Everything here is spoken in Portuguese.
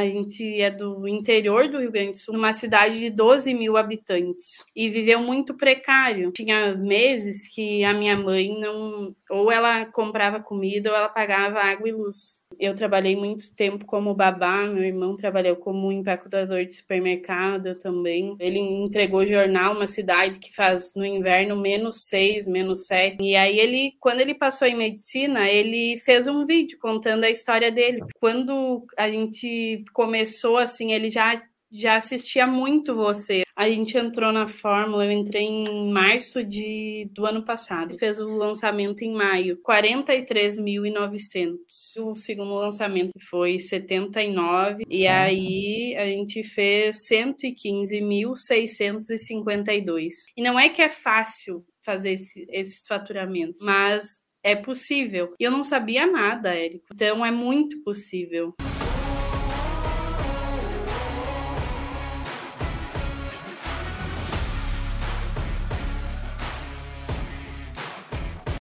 A gente é do interior do Rio Grande do Sul, numa cidade de 12 mil habitantes. E viveu muito precário. Tinha meses que a minha mãe não. Ou ela comprava comida ou ela pagava água e luz. Eu trabalhei muito tempo como babá, meu irmão trabalhou como empacotador de supermercado também. Ele entregou jornal, uma cidade que faz no inverno menos seis, menos sete. E aí ele, quando ele passou em medicina, ele fez um vídeo contando a história dele. Quando a gente começou assim, ele já já assistia muito você. A gente entrou na Fórmula, eu entrei em março de, do ano passado. Fez o lançamento em maio, 43.900. O segundo lançamento foi 79 e aí a gente fez 115.652. E não é que é fácil fazer esse, esses faturamentos, mas é possível. E eu não sabia nada, Érico. Então é muito possível.